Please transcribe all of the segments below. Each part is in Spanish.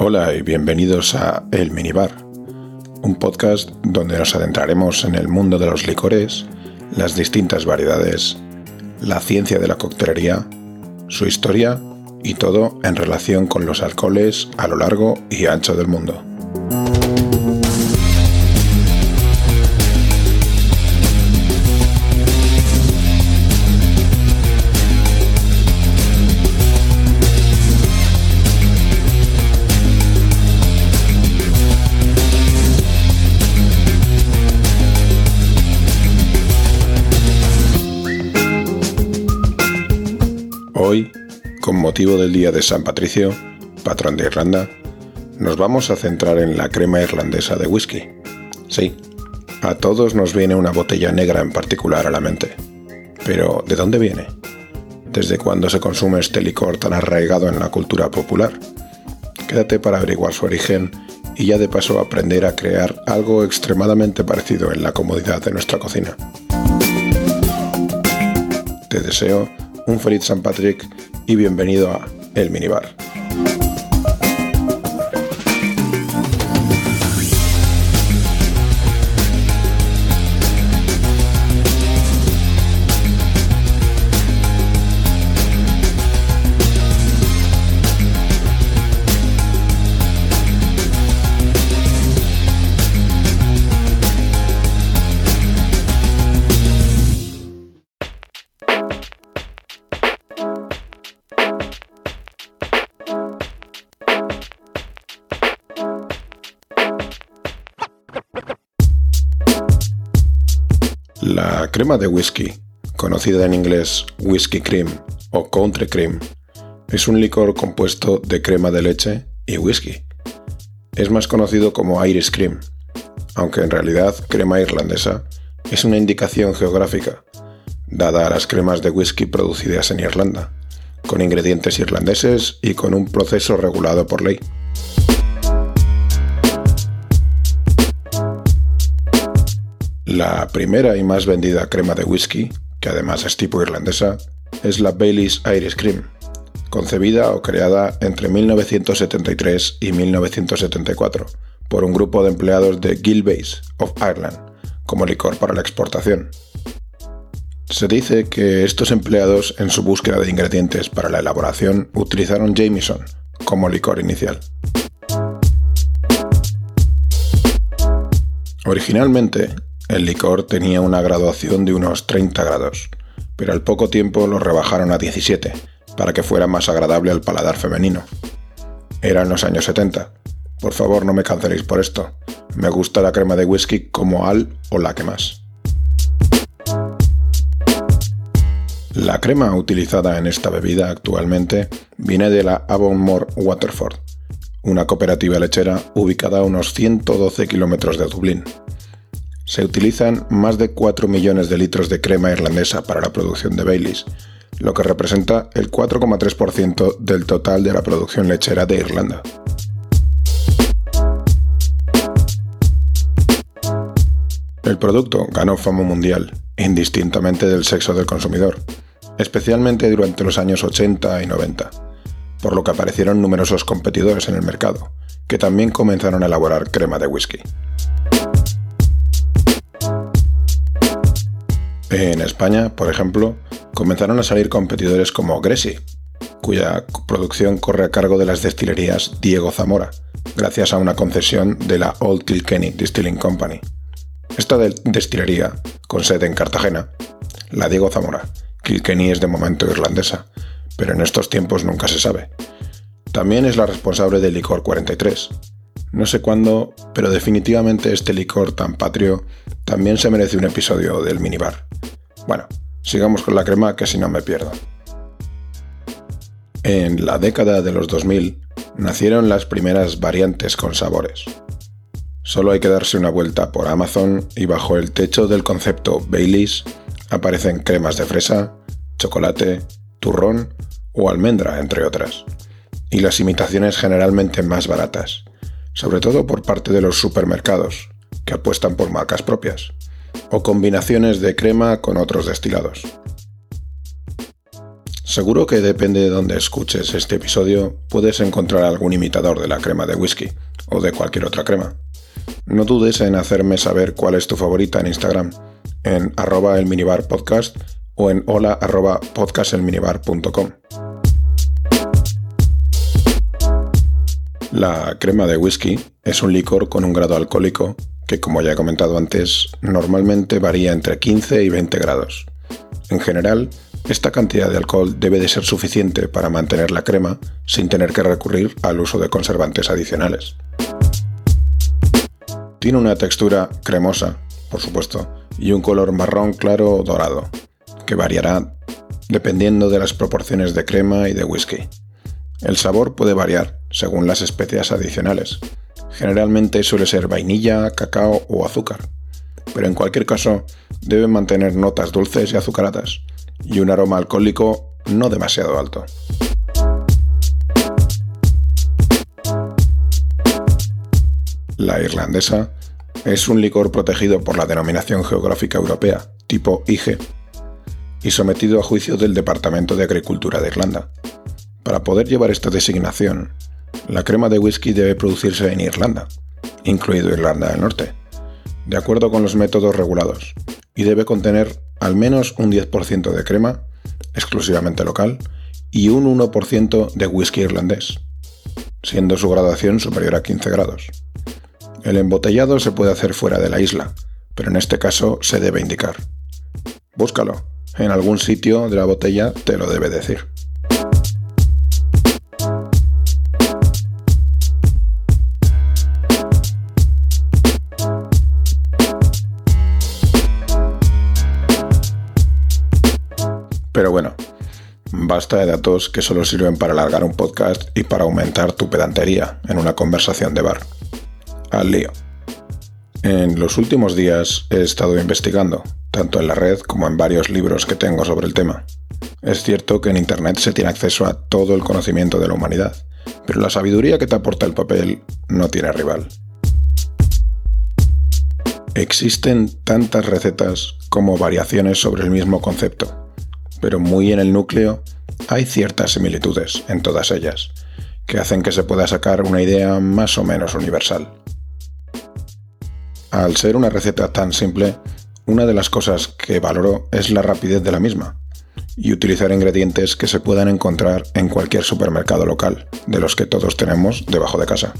Hola y bienvenidos a El Minibar, un podcast donde nos adentraremos en el mundo de los licores, las distintas variedades, la ciencia de la coctelería, su historia y todo en relación con los alcoholes a lo largo y ancho del mundo. Con motivo del Día de San Patricio, patrón de Irlanda, nos vamos a centrar en la crema irlandesa de whisky. Sí, a todos nos viene una botella negra en particular a la mente. Pero, ¿de dónde viene? ¿Desde cuándo se consume este licor tan arraigado en la cultura popular? Quédate para averiguar su origen y ya de paso aprender a crear algo extremadamente parecido en la comodidad de nuestra cocina. Te deseo un feliz San Patrick y bienvenido a El Minibar. Crema de whisky, conocida en inglés whisky cream o country cream, es un licor compuesto de crema de leche y whisky. Es más conocido como Irish cream, aunque en realidad crema irlandesa es una indicación geográfica, dada a las cremas de whisky producidas en Irlanda, con ingredientes irlandeses y con un proceso regulado por ley. La primera y más vendida crema de whisky, que además es tipo irlandesa, es la Bailey's Irish Cream, concebida o creada entre 1973 y 1974 por un grupo de empleados de Gilbey's of Ireland como licor para la exportación. Se dice que estos empleados en su búsqueda de ingredientes para la elaboración utilizaron Jameson como licor inicial. Originalmente, el licor tenía una graduación de unos 30 grados, pero al poco tiempo lo rebajaron a 17, para que fuera más agradable al paladar femenino. Eran los años 70. Por favor, no me canceléis por esto. Me gusta la crema de whisky como al o la que más. La crema utilizada en esta bebida actualmente viene de la Avonmore Waterford, una cooperativa lechera ubicada a unos 112 kilómetros de Dublín se utilizan más de 4 millones de litros de crema irlandesa para la producción de Baileys, lo que representa el 4,3% del total de la producción lechera de Irlanda. El producto ganó fama mundial, indistintamente del sexo del consumidor, especialmente durante los años 80 y 90, por lo que aparecieron numerosos competidores en el mercado, que también comenzaron a elaborar crema de whisky. En España, por ejemplo, comenzaron a salir competidores como Gresi, cuya producción corre a cargo de las destilerías Diego Zamora, gracias a una concesión de la Old Kilkenny Distilling Company. Esta destilería, con sede en Cartagena, la Diego Zamora, Kilkenny es de momento irlandesa, pero en estos tiempos nunca se sabe. También es la responsable del licor 43. No sé cuándo, pero definitivamente este licor tan patrio también se merece un episodio del minibar. Bueno, sigamos con la crema que si no me pierdo. En la década de los 2000 nacieron las primeras variantes con sabores. Solo hay que darse una vuelta por Amazon y bajo el techo del concepto Baileys aparecen cremas de fresa, chocolate, turrón o almendra, entre otras. Y las imitaciones generalmente más baratas, sobre todo por parte de los supermercados, que apuestan por marcas propias o combinaciones de crema con otros destilados. Seguro que depende de donde escuches este episodio, puedes encontrar algún imitador de la crema de whisky o de cualquier otra crema. No dudes en hacerme saber cuál es tu favorita en Instagram, en arroba el podcast o en hola arroba podcastelminibar.com. La crema de whisky es un licor con un grado alcohólico que, como ya he comentado antes, normalmente varía entre 15 y 20 grados. En general, esta cantidad de alcohol debe de ser suficiente para mantener la crema sin tener que recurrir al uso de conservantes adicionales. Tiene una textura cremosa, por supuesto, y un color marrón claro o dorado, que variará dependiendo de las proporciones de crema y de whisky. El sabor puede variar según las especias adicionales. Generalmente suele ser vainilla, cacao o azúcar, pero en cualquier caso debe mantener notas dulces y azucaradas, y un aroma alcohólico no demasiado alto. La irlandesa es un licor protegido por la denominación geográfica europea, tipo IG, y sometido a juicio del Departamento de Agricultura de Irlanda. Para poder llevar esta designación, la crema de whisky debe producirse en Irlanda, incluido Irlanda del Norte, de acuerdo con los métodos regulados, y debe contener al menos un 10% de crema, exclusivamente local, y un 1% de whisky irlandés, siendo su graduación superior a 15 grados. El embotellado se puede hacer fuera de la isla, pero en este caso se debe indicar. Búscalo, en algún sitio de la botella te lo debe decir. Basta de datos que solo sirven para alargar un podcast y para aumentar tu pedantería en una conversación de bar. Al lío. En los últimos días he estado investigando, tanto en la red como en varios libros que tengo sobre el tema. Es cierto que en Internet se tiene acceso a todo el conocimiento de la humanidad, pero la sabiduría que te aporta el papel no tiene rival. Existen tantas recetas como variaciones sobre el mismo concepto, pero muy en el núcleo hay ciertas similitudes en todas ellas, que hacen que se pueda sacar una idea más o menos universal. Al ser una receta tan simple, una de las cosas que valoro es la rapidez de la misma y utilizar ingredientes que se puedan encontrar en cualquier supermercado local, de los que todos tenemos debajo de casa.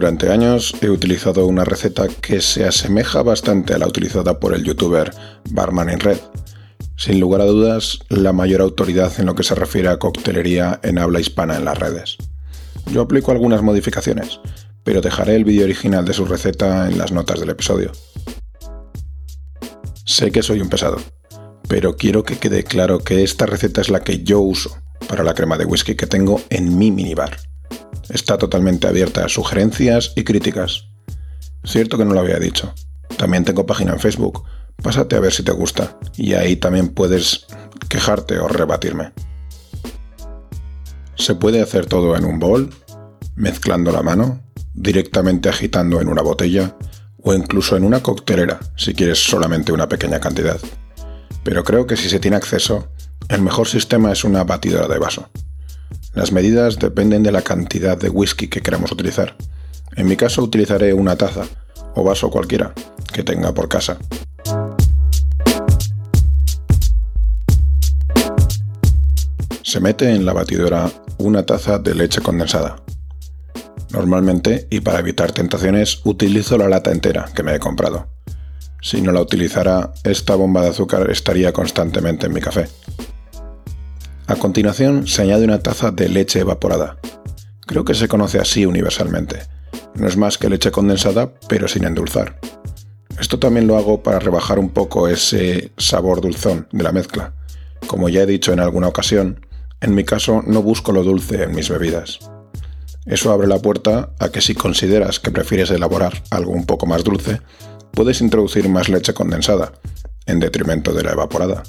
Durante años he utilizado una receta que se asemeja bastante a la utilizada por el youtuber Barman in Red. Sin lugar a dudas, la mayor autoridad en lo que se refiere a coctelería en habla hispana en las redes. Yo aplico algunas modificaciones, pero dejaré el vídeo original de su receta en las notas del episodio. Sé que soy un pesado, pero quiero que quede claro que esta receta es la que yo uso para la crema de whisky que tengo en mi minibar. Está totalmente abierta a sugerencias y críticas. Cierto que no lo había dicho. También tengo página en Facebook. Pásate a ver si te gusta. Y ahí también puedes quejarte o rebatirme. Se puede hacer todo en un bol, mezclando la mano, directamente agitando en una botella o incluso en una coctelera si quieres solamente una pequeña cantidad. Pero creo que si se tiene acceso, el mejor sistema es una batidora de vaso. Las medidas dependen de la cantidad de whisky que queramos utilizar. En mi caso utilizaré una taza o vaso cualquiera que tenga por casa. Se mete en la batidora una taza de leche condensada. Normalmente, y para evitar tentaciones, utilizo la lata entera que me he comprado. Si no la utilizara, esta bomba de azúcar estaría constantemente en mi café. A continuación se añade una taza de leche evaporada. Creo que se conoce así universalmente. No es más que leche condensada, pero sin endulzar. Esto también lo hago para rebajar un poco ese sabor dulzón de la mezcla. Como ya he dicho en alguna ocasión, en mi caso no busco lo dulce en mis bebidas. Eso abre la puerta a que si consideras que prefieres elaborar algo un poco más dulce, puedes introducir más leche condensada, en detrimento de la evaporada.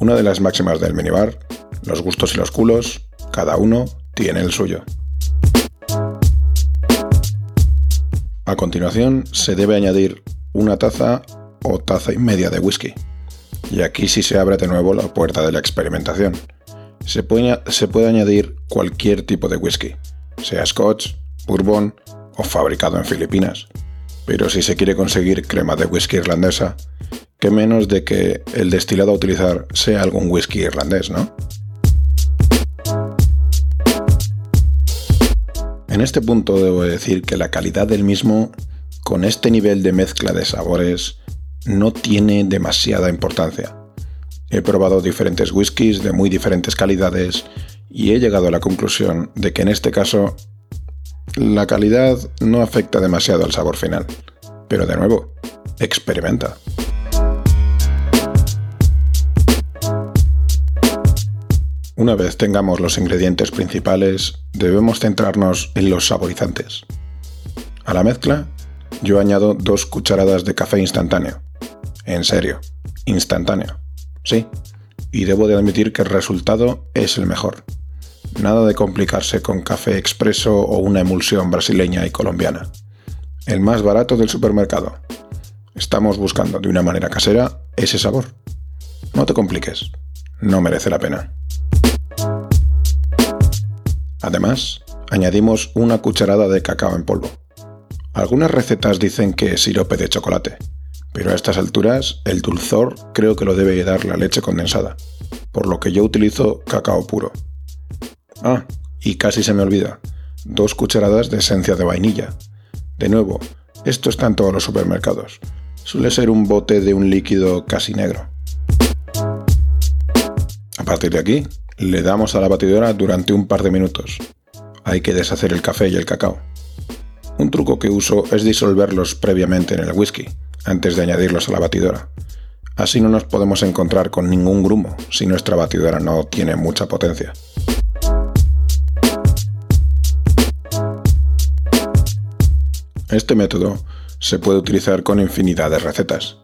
Una de las máximas del minibar los gustos y los culos, cada uno tiene el suyo. A continuación, se debe añadir una taza o taza y media de whisky. Y aquí sí se abre de nuevo la puerta de la experimentación. Se puede, se puede añadir cualquier tipo de whisky, sea scotch, bourbon o fabricado en Filipinas. Pero si se quiere conseguir crema de whisky irlandesa, que menos de que el destilado a utilizar sea algún whisky irlandés, ¿no? En este punto debo decir que la calidad del mismo, con este nivel de mezcla de sabores, no tiene demasiada importancia. He probado diferentes whiskies de muy diferentes calidades y he llegado a la conclusión de que en este caso la calidad no afecta demasiado al sabor final. Pero de nuevo, experimenta. Una vez tengamos los ingredientes principales, debemos centrarnos en los saborizantes. A la mezcla, yo añado dos cucharadas de café instantáneo. En serio, instantáneo. Sí, y debo de admitir que el resultado es el mejor. Nada de complicarse con café expreso o una emulsión brasileña y colombiana. El más barato del supermercado. Estamos buscando de una manera casera ese sabor. No te compliques, no merece la pena. Además, añadimos una cucharada de cacao en polvo. Algunas recetas dicen que es sirope de chocolate, pero a estas alturas el dulzor creo que lo debe dar la leche condensada, por lo que yo utilizo cacao puro. Ah, y casi se me olvida, dos cucharadas de esencia de vainilla. De nuevo, esto está en todos los supermercados. Suele ser un bote de un líquido casi negro. A partir de aquí, le damos a la batidora durante un par de minutos. Hay que deshacer el café y el cacao. Un truco que uso es disolverlos previamente en el whisky, antes de añadirlos a la batidora. Así no nos podemos encontrar con ningún grumo si nuestra batidora no tiene mucha potencia. Este método se puede utilizar con infinidad de recetas.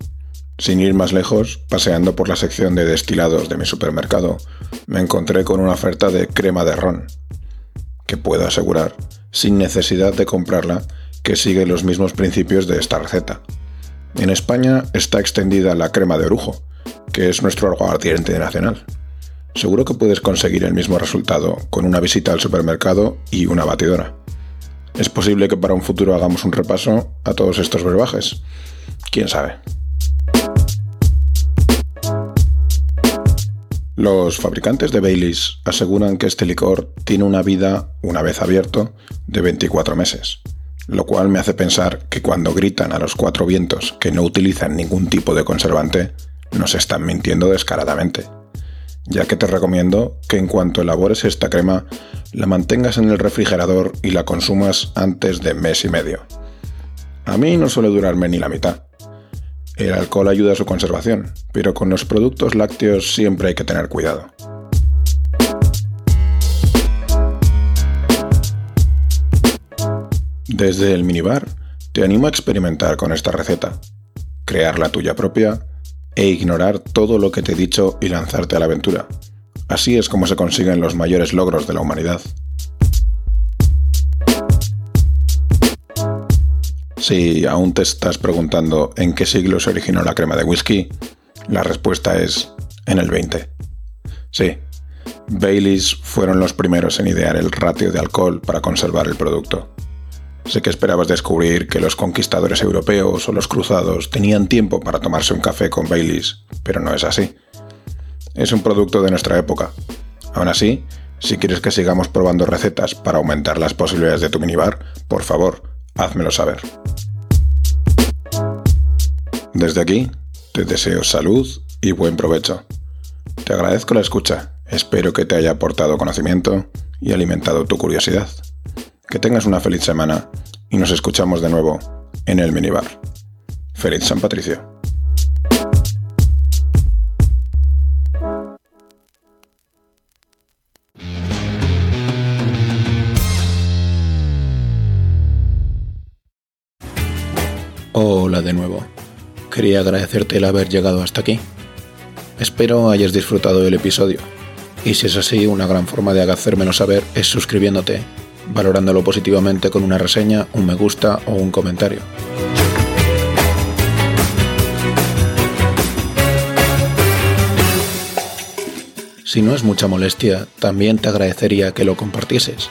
Sin ir más lejos, paseando por la sección de destilados de mi supermercado, me encontré con una oferta de crema de ron, que puedo asegurar, sin necesidad de comprarla, que sigue los mismos principios de esta receta. En España está extendida la crema de orujo, que es nuestro aguardiente nacional. Seguro que puedes conseguir el mismo resultado con una visita al supermercado y una batidora. Es posible que para un futuro hagamos un repaso a todos estos brebajes. ¿Quién sabe? Los fabricantes de Baileys aseguran que este licor tiene una vida, una vez abierto, de 24 meses, lo cual me hace pensar que cuando gritan a los cuatro vientos que no utilizan ningún tipo de conservante, nos están mintiendo descaradamente. Ya que te recomiendo que en cuanto elabores esta crema, la mantengas en el refrigerador y la consumas antes de mes y medio. A mí no suele durarme ni la mitad el alcohol ayuda a su conservación, pero con los productos lácteos siempre hay que tener cuidado. Desde el minibar, te animo a experimentar con esta receta, crear la tuya propia e ignorar todo lo que te he dicho y lanzarte a la aventura. Así es como se consiguen los mayores logros de la humanidad. Si aún te estás preguntando en qué siglo se originó la crema de whisky, la respuesta es en el 20. Sí, Baileys fueron los primeros en idear el ratio de alcohol para conservar el producto. Sé que esperabas descubrir que los conquistadores europeos o los cruzados tenían tiempo para tomarse un café con Baileys, pero no es así. Es un producto de nuestra época. Aún así, si quieres que sigamos probando recetas para aumentar las posibilidades de tu minibar, por favor, házmelo saber. Desde aquí, te deseo salud y buen provecho. Te agradezco la escucha, espero que te haya aportado conocimiento y alimentado tu curiosidad. Que tengas una feliz semana y nos escuchamos de nuevo en el minibar. Feliz San Patricio. Hola de nuevo. Quería agradecerte el haber llegado hasta aquí. Espero hayas disfrutado del episodio. Y si es así, una gran forma de hacérmelo saber es suscribiéndote valorándolo positivamente con una reseña, un me gusta o un comentario. Si no es mucha molestia, también te agradecería que lo compartieses.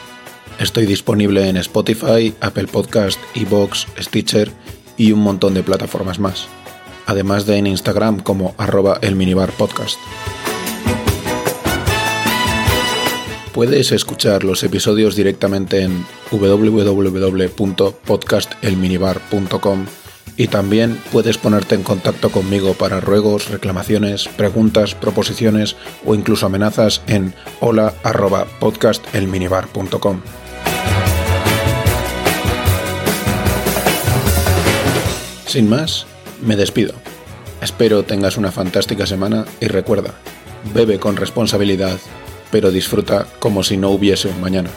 Estoy disponible en Spotify, Apple Podcast, Evox, Stitcher y un montón de plataformas más, además de en Instagram como arroba el minibar podcast. Puedes escuchar los episodios directamente en www.podcastelminibar.com y también puedes ponerte en contacto conmigo para ruegos, reclamaciones, preguntas, proposiciones o incluso amenazas en hola@podcastelminibar.com. Sin más, me despido. Espero tengas una fantástica semana y recuerda, bebe con responsabilidad pero disfruta como si no hubiese un mañana.